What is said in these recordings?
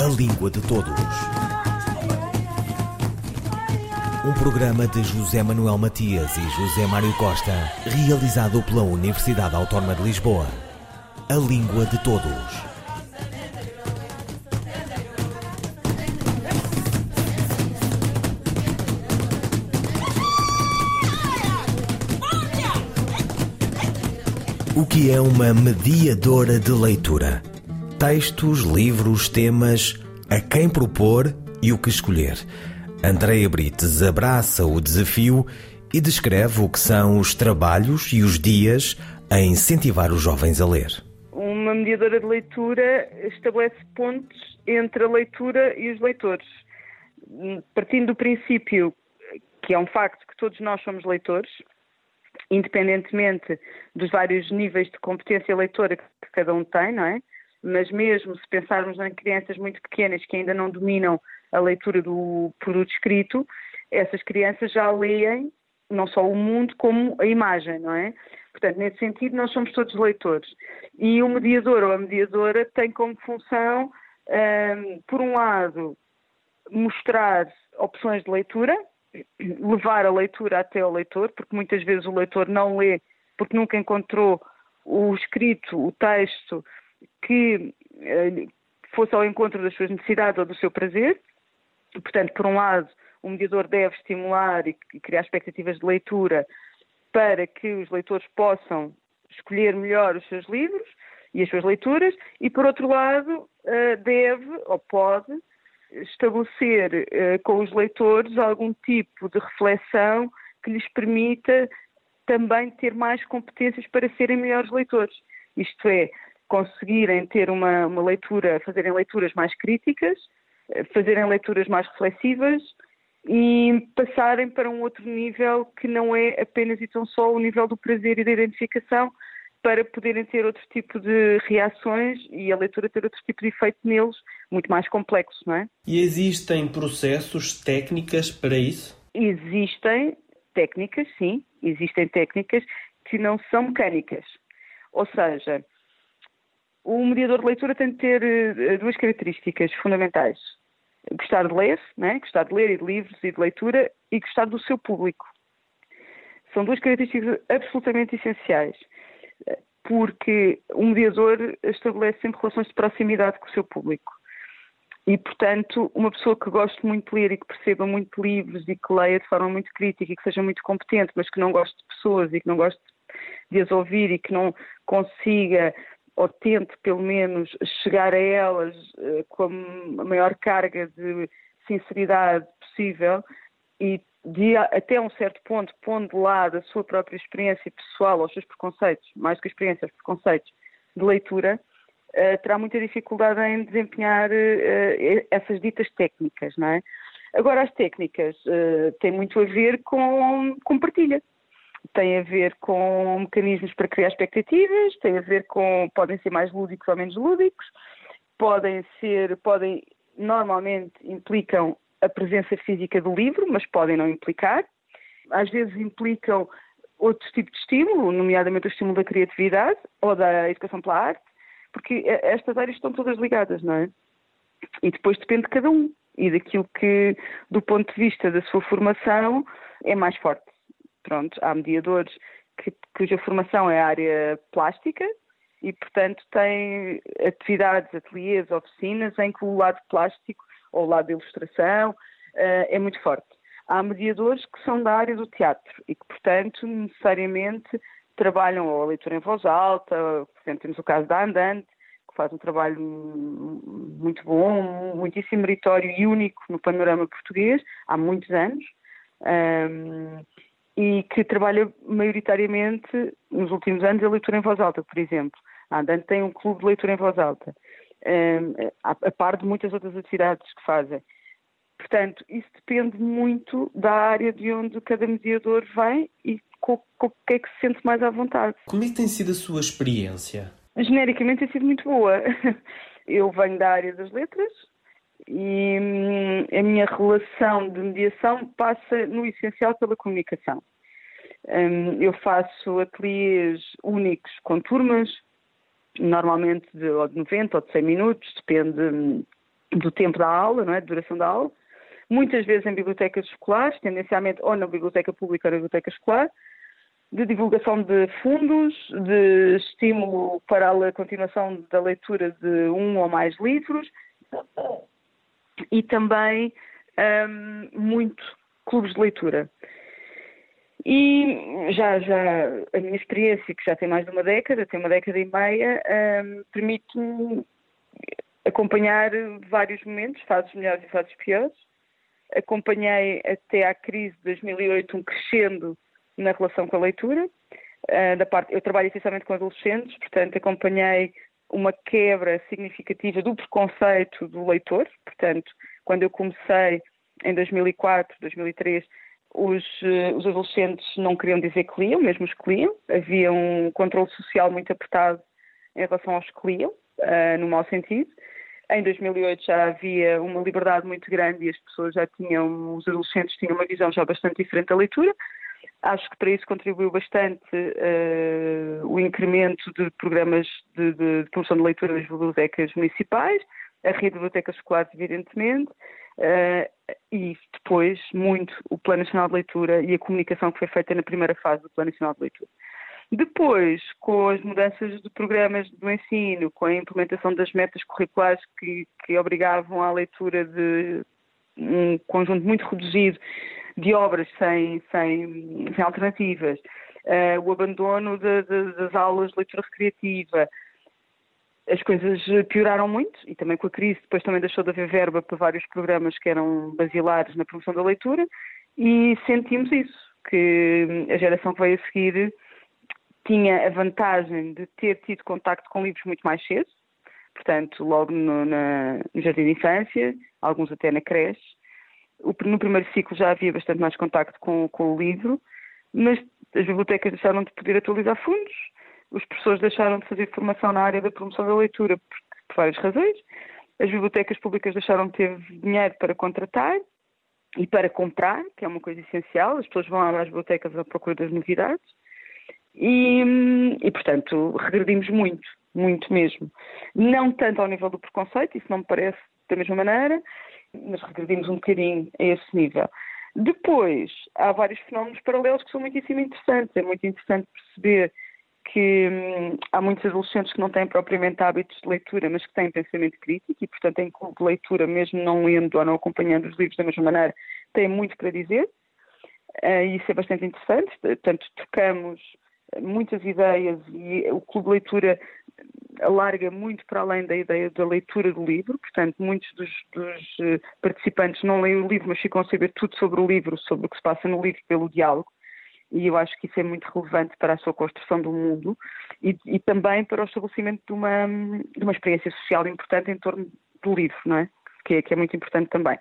A Língua de Todos. Um programa de José Manuel Matias e José Mário Costa, realizado pela Universidade Autónoma de Lisboa. A Língua de Todos. O que é uma mediadora de leitura? Textos, livros, temas, a quem propor e o que escolher. Andreia Brites abraça o desafio e descreve o que são os trabalhos e os dias a incentivar os jovens a ler. Uma mediadora de leitura estabelece pontos entre a leitura e os leitores. Partindo do princípio que é um facto que todos nós somos leitores, independentemente dos vários níveis de competência leitora que cada um tem, não é? Mas mesmo se pensarmos em crianças muito pequenas que ainda não dominam a leitura do produto escrito, essas crianças já leem não só o mundo como a imagem, não é? Portanto, nesse sentido, nós somos todos leitores. E o mediador ou a mediadora tem como função, um, por um lado, mostrar opções de leitura, levar a leitura até ao leitor, porque muitas vezes o leitor não lê porque nunca encontrou o escrito, o texto que eh, fosse ao encontro das suas necessidades ou do seu prazer. Portanto, por um lado, o mediador deve estimular e criar expectativas de leitura para que os leitores possam escolher melhor os seus livros e as suas leituras, e por outro lado, eh, deve ou pode estabelecer eh, com os leitores algum tipo de reflexão que lhes permita também ter mais competências para serem melhores leitores. Isto é, conseguirem ter uma, uma leitura, fazerem leituras mais críticas, eh, fazerem leituras mais reflexivas e passarem para um outro nível que não é apenas e tão só o nível do prazer e da identificação, para poderem ter outro tipo de reações e a leitura ter outro tipo de efeito neles, muito mais complexo, não é? E existem processos, técnicas para isso? Existem técnicas, sim, existem técnicas que não são mecânicas. Ou seja, o mediador de leitura tem de ter eh, duas características fundamentais. Gostar de ler, né? gostar de ler e de livros e de leitura, e gostar do seu público. São duas características absolutamente essenciais porque o mediador estabelece sempre relações de proximidade com o seu público. E, portanto, uma pessoa que goste muito de ler e que perceba muito livros e que leia de forma muito crítica e que seja muito competente, mas que não goste de pessoas e que não goste de as ouvir e que não consiga ou tente, pelo menos, chegar a elas uh, com a maior carga de sinceridade possível e de até um certo ponto, pondo de lado a sua própria experiência pessoal, os seus preconceitos, mais que a experiência, os preconceitos de leitura, uh, terá muita dificuldade em desempenhar uh, essas ditas técnicas, não é? Agora, as técnicas têm muito a ver com, com partilha. Tem a ver com mecanismos para criar expectativas, tem a ver com, podem ser mais lúdicos ou menos lúdicos, podem ser, podem, normalmente implicam a presença física do livro, mas podem não implicar. Às vezes implicam outro tipo de estímulo, nomeadamente o estímulo da criatividade ou da educação pela arte, porque estas áreas estão todas ligadas, não é? E depois depende de cada um e daquilo que, do ponto de vista da sua formação, é mais forte. Pronto, há mediadores que, cuja formação é a área plástica e, portanto, têm atividades, ateliês, oficinas em que o lado plástico ou o lado da ilustração, uh, é muito forte. Há mediadores que são da área do teatro e que, portanto, necessariamente trabalham ou a leitura em voz alta, por exemplo, temos o caso da Andante, que faz um trabalho muito bom, muitíssimo meritório e único no panorama português, há muitos anos, um, ehm, e que trabalha maioritariamente, nos últimos anos, a leitura em voz alta, por exemplo. A Andante tem um clube de leitura em voz alta a par de muitas outras atividades que fazem. Portanto, isso depende muito da área de onde cada mediador vem e com, com o que é que se sente mais à vontade. Como é que tem sido a sua experiência? Genericamente tem sido muito boa. Eu venho da área das letras e hum, a minha relação de mediação passa no essencial pela comunicação. Hum, eu faço ateliês únicos com turmas, normalmente de, ou de 90 ou de 100 minutos, depende, do tempo da aula, não é? de duração da aula, muitas vezes em bibliotecas escolares, tendencialmente ou na biblioteca pública ou na biblioteca escolar, de divulgação de fundos, de estímulo para a continuação da leitura de um ou mais livros e também um, muito clubes de leitura. E já, já a minha experiência, que já tem mais de uma década, tem uma década e meia, um, permite-me acompanhar vários momentos, fases melhores e fases piores. Acompanhei até à crise de 2008 um crescendo na relação com a leitura. Uh, da parte, eu trabalho essencialmente com adolescentes, portanto acompanhei uma quebra significativa do preconceito do leitor. Portanto, quando eu comecei em 2004, 2003, os, uh, os adolescentes não queriam dizer que liam, mesmo os que liam. Havia um controle social muito apertado em relação aos que liam, uh, no mau sentido. Em 2008 já havia uma liberdade muito grande e as pessoas já tinham, os adolescentes tinham uma visão já bastante diferente da leitura. Acho que para isso contribuiu bastante uh, o incremento de programas de, de, de, promoção de leitura nas bibliotecas municipais, a rede de bibliotecas escolares, evidentemente, uh, e depois muito o Plano Nacional de Leitura e a comunicação que foi feita na primeira fase do Plano Nacional de Leitura. Depois, com as mudanças de programas do ensino, com a implementação das metas curriculares que, que obrigavam à leitura de um conjunto muito reduzido de obras sem, sem, sem alternativas, uh, o abandono de, de, das aulas de leitura recreativa, as coisas pioraram muito e também com a crise depois também deixou de haver verba para vários programas que eram basilares na promoção da leitura e sentimos isso, que a geração que veio a seguir tinha a vantagem de ter tido contacto com livros muito mais cedo, portanto, logo no, na, no jardim de infância, alguns até na creche. No primeiro ciclo já havia bastante mais contacto com, com o livro, mas as bibliotecas deixaram de poder atualizar fundos, os professores deixaram de fazer formação na área da promoção da leitura por, por várias razões, as bibliotecas públicas deixaram de ter dinheiro para contratar e para comprar, que é uma coisa essencial, as pessoas vão às bibliotecas à procura das novidades, e, e, portanto, regredimos muito, muito mesmo. Não tanto ao nível do preconceito, isso não me parece da mesma maneira, mas regredimos um bocadinho a esse nível. Depois, há vários fenómenos paralelos que são muitíssimo interessantes. É muito interessante perceber que hum, há muitos adolescentes que não têm propriamente hábitos de leitura, mas que têm pensamento crítico e, portanto, em clube de leitura, mesmo não lendo ou não acompanhando os livros da mesma maneira, têm muito para dizer. Uh, isso é bastante interessante. Portanto, tocamos muitas ideias e o Clube de Leitura alarga muito para além da ideia da leitura do livro, portanto, muitos dos, dos, eh, participantes não leem o livro, mas ficam a saber tudo sobre o livro, sobre o que se passa no livro pelo diálogo, e eu acho que isso é muito relevante para a sua construção do mundo e, e também para o estabelecimento de uma, de uma experiência social importante em torno do livro, não é? Que é, que é muito importante também.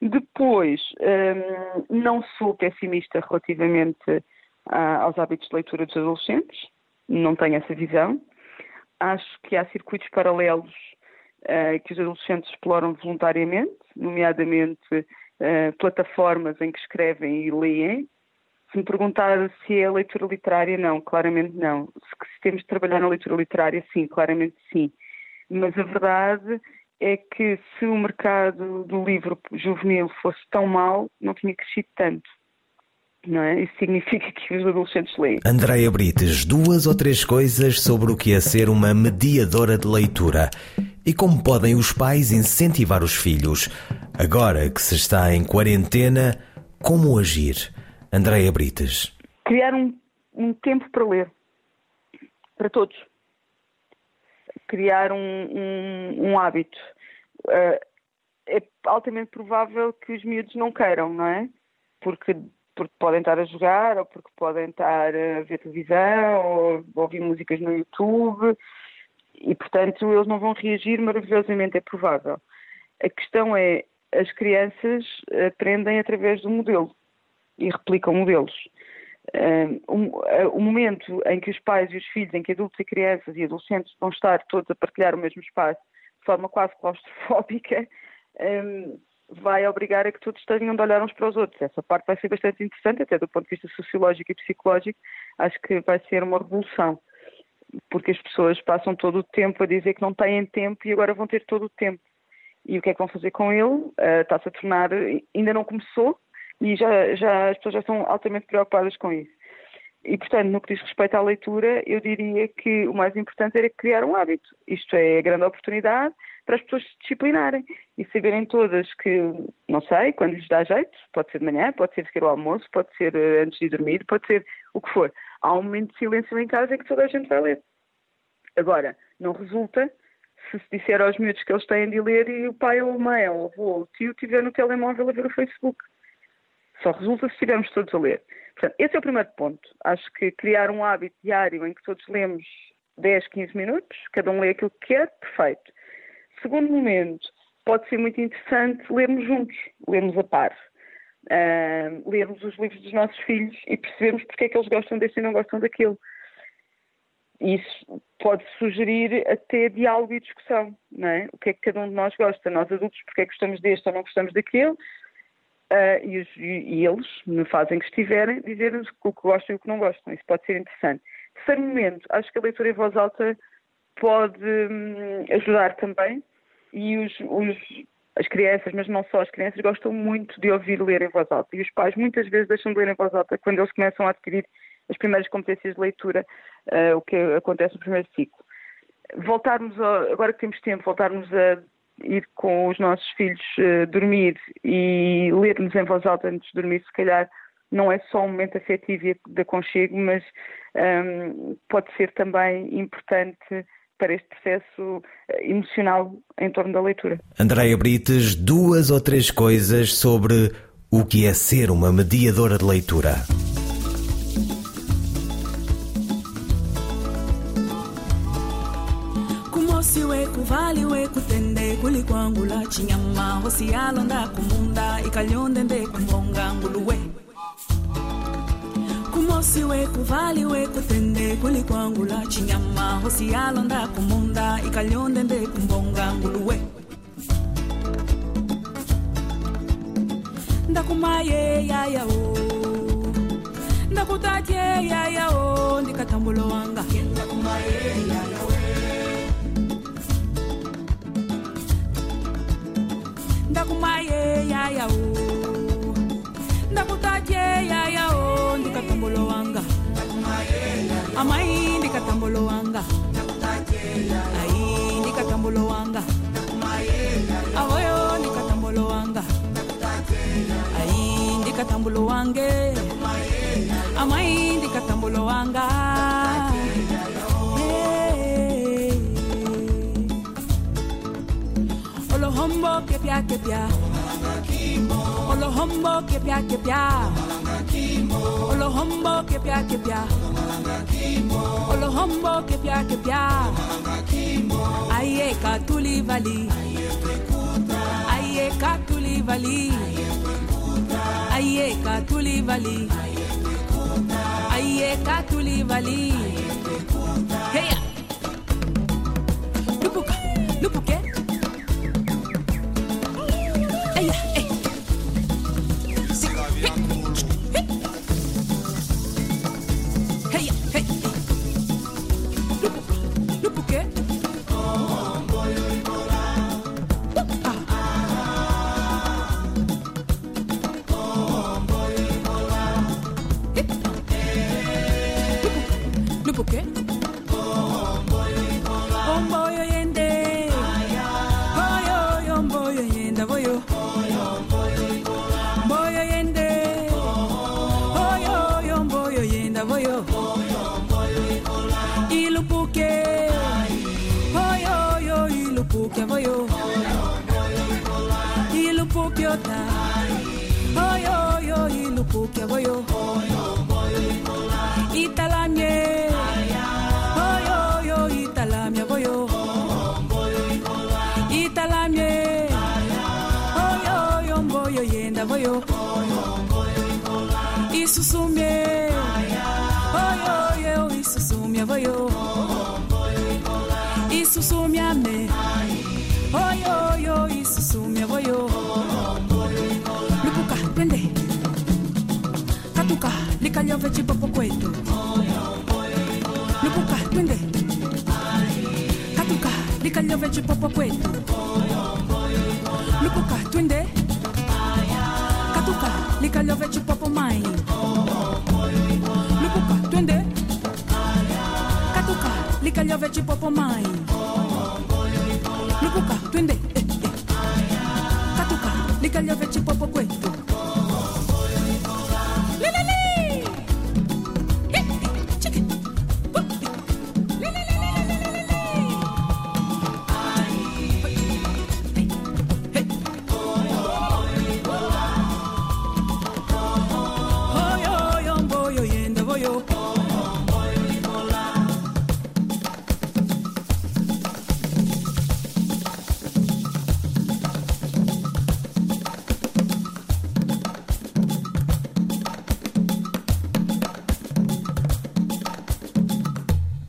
Depois, hum, não sou pessimista relativamente aos hábitos de leitura dos adolescentes, não tenho essa visão. Acho que há circuitos paralelos uh, que os adolescentes exploram voluntariamente, nomeadamente uh, plataformas em que escrevem e leem. Se me perguntar se é leitura literária, não, claramente não. Se, se temos de trabalhar na leitura literária, sim, claramente sim. Mas a verdade é que se o mercado do livro juvenil fosse tão mau, não tinha crescido tanto não é? Isso significa que os adolescentes leem. Andréia Brites, duas ou três coisas sobre o que é ser uma mediadora de leitura e como podem os pais incentivar os filhos. Agora que se está em quarentena, como agir? Andréia Brites. Criar um, um tempo para ler. Para todos. Criar um, um, um hábito. Uh, é altamente provável que os miúdos não queiram, não é? Porque porque podem estar a jogar, ou porque podem estar a ver televisão, ou ouvir músicas no YouTube, e portanto eles não vão reagir maravilhosamente, é provável. A questão é, as crianças aprendem através do modelo e replicam modelos. o momento em que os pais e os filhos, em que adultos e crianças e adolescentes vão estar todos a partilhar o mesmo espaço de forma quase claustrofóbica, vai obrigar a que todos tenham de olhar uns para os outros. Essa parte vai ser bastante interessante, até do ponto de vista sociológico e psicológico. Acho que vai ser uma revolução, porque as pessoas passam todo o tempo a dizer que não têm tempo e agora vão ter todo o tempo. E o que é que vão fazer com ele? Uh, Está-se a tornar, ainda não começou e já, já, as pessoas já estão altamente preocupadas com isso. E, portanto, no que diz respeito à leitura, eu diria que o mais importante era criar um hábito. Isto é a grande oportunidade para as pessoas se disciplinarem e saberem todas que, não sei, quando lhes dá jeito, pode ser de manhã, pode ser seguir ao almoço, pode ser eh, antes de dormir, pode ser o que for. Há um momento de silêncio em casa em que toda a gente vai ler. Agora, não resulta se se disser aos miúdos que eles têm de ler e o pai ou a mãe ou o avô ou o tio estiver no telemóvel a ver o Facebook. Só resulta se estivermos todos a ler. Portanto, esse é o primeiro ponto. Acho que criar um hábito diário em que todos lemos 10, 15 minutos, cada um lê aquilo que quer, perfeito. Segundo momento, pode ser muito interessante lermos juntos, lermos a par. Uh, lermos os livros dos nossos filhos e percebermos porque é que eles gostam deste e não gostam daquilo. Isso pode sugerir até diálogo e discussão, não é? O que é que cada um de nós gosta? Nós adultos, porque é que gostamos deste ou não gostamos daquele? Uh, e, os, e, eles, na fase em que estiverem, dizerem o que gostam e o que não gostam. Isso pode ser interessante. Terceiro momento, acho que a leitura em voz alta pode hum, ajudar também e os, os, as crianças, mas não só as crianças, gostam muito de ouvir ler em voz alta. E os pais muitas vezes deixam de ler em voz alta quando eles começam a adquirir as primeiras competências de leitura, uh, o que acontece no primeiro ciclo. Voltarmos, a, agora que temos tempo, voltarmos a ir com os nossos filhos uh, dormir e lermos em voz alta antes de dormir, se calhar não é só um momento afetivo e de aconchego, mas um, pode ser também importante para este processo eh, emocional em torno da leitura. Andréia Brites, duas ou três coisas sobre o que é ser uma mediadora de leitura. hosi weku vali weku tende kuli kwangu la chinyama hosi alonda kumunda ikalyonde nde kumbonga nguluwe usiwe kuvaliwe kutende kulikwangula chinyama. Hosi yalonda kumunda ikalyondende kumbonga nguluwe ndakumaye yayao ndakutatye yayao ndikatambulo wanga. Ndakumaye yayawe ndakumaye yayao ndakutatye yayao katambolo wanga. Amaindi katambolo wanga. Aindi katambolo wanga. Avoyo ndi katambolo wanga. Aindi katambolo wange. Amaindi katambolo wanga. Olohombo kepia kepia Olohombo kepia kepia Olohombo kepia kepia. Olohombo kepia kepia. Aye katuli vali. Aye katuli vali. Aye katuli vali. Aye katuli vali. Hey. Lupuka, lupuke. yota oyo oyo ilupuke boyo italamye oyo oyo italamya boyo italamye oyo oyo mboyo yenda boyo isusumye oyo oyo isusumya boyo isusumyame oyo, sumia boyo lupuka twende katuka likaliove cipopo kwetu. Lupuka twende katuka likaliove cipopo kwetu. Lupuka twende. Katuka likaliove cipopo mai. Lupuka twende. Katuka likaliove popo mai.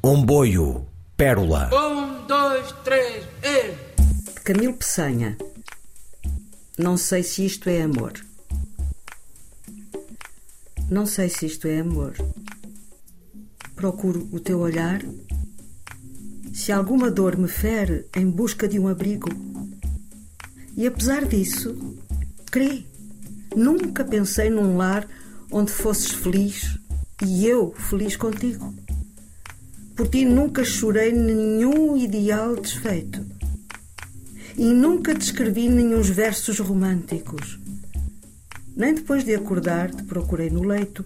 Omboio, pérola. Um, dois, três, e. Camilo Peçanha. Não sei se isto é amor. Não sei se isto é amor. Procuro o teu olhar. Se alguma dor me fere em busca de um abrigo. E apesar disso, crê. Nunca pensei num lar onde fosses feliz e eu feliz contigo. Por ti nunca chorei nenhum ideal desfeito. E nunca te escrevi nenhuns versos românticos. Nem depois de acordar te procurei no leito,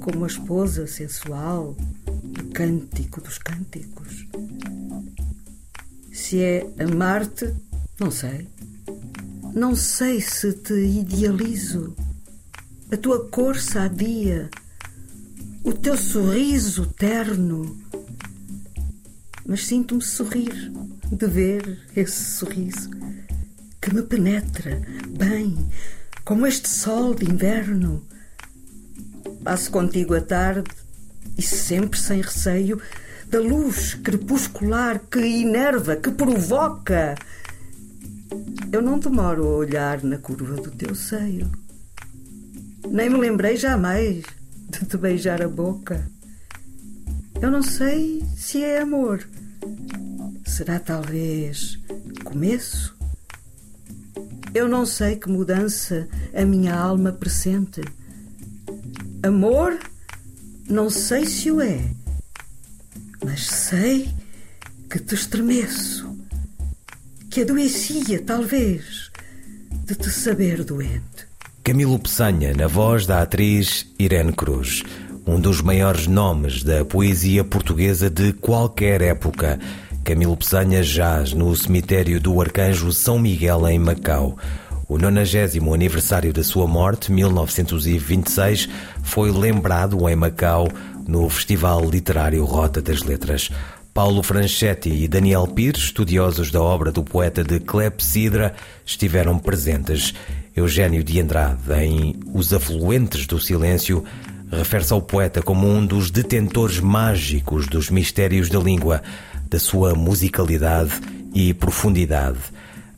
como a esposa sensual do cântico dos cânticos. Se é amar-te, não sei. Não sei se te idealizo. A tua cor sadia, o teu sorriso terno. Mas sinto-me sorrir de ver esse sorriso que me penetra bem, como este sol de inverno. Passo contigo a tarde e sempre sem receio da luz crepuscular que enerva, que provoca. Eu não demoro a olhar na curva do teu seio. Nem me lembrei jamais de te beijar a boca. Eu não sei se é amor. Será talvez começo? Eu não sei que mudança a minha alma pressente. Amor, não sei se o é, mas sei que te estremeço, que adoecia, talvez, de te saber doente. Camilo Peçanha, na voz da atriz Irene Cruz, um dos maiores nomes da poesia portuguesa de qualquer época. Camilo Peçanha jaz no cemitério do Arcanjo São Miguel, em Macau. O 90 aniversário da sua morte, 1926, foi lembrado em Macau no Festival Literário Rota das Letras. Paulo Franchetti e Daniel Pires, estudiosos da obra do poeta de Clepsidra, estiveram presentes. Eugênio de Andrade, em Os Afluentes do Silêncio, refere-se ao poeta como um dos detentores mágicos dos mistérios da língua, da sua musicalidade e profundidade.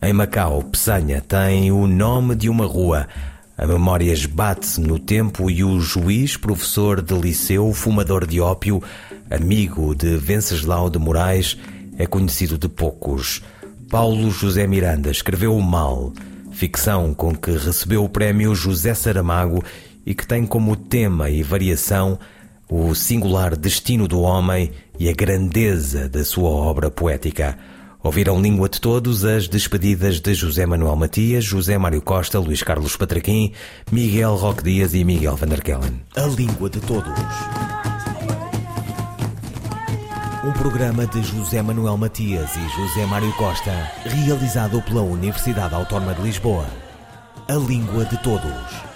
Em Macau, Peçanha tem o nome de uma rua. A memória esbate-se no tempo e o juiz, professor de liceu, fumador de ópio, amigo de Venceslau de Moraes, é conhecido de poucos. Paulo José Miranda escreveu O Mal, ficção com que recebeu o prémio José Saramago e que tem como tema e variação o singular destino do homem e a grandeza da sua obra poética. Ouviram Língua de Todos as despedidas de José Manuel Matias, José Mário Costa, Luís Carlos Patraquim, Miguel Roque Dias e Miguel Van der Kellen. A Língua de Todos. Um programa de José Manuel Matias e José Mário Costa, realizado pela Universidade Autónoma de Lisboa. A Língua de Todos.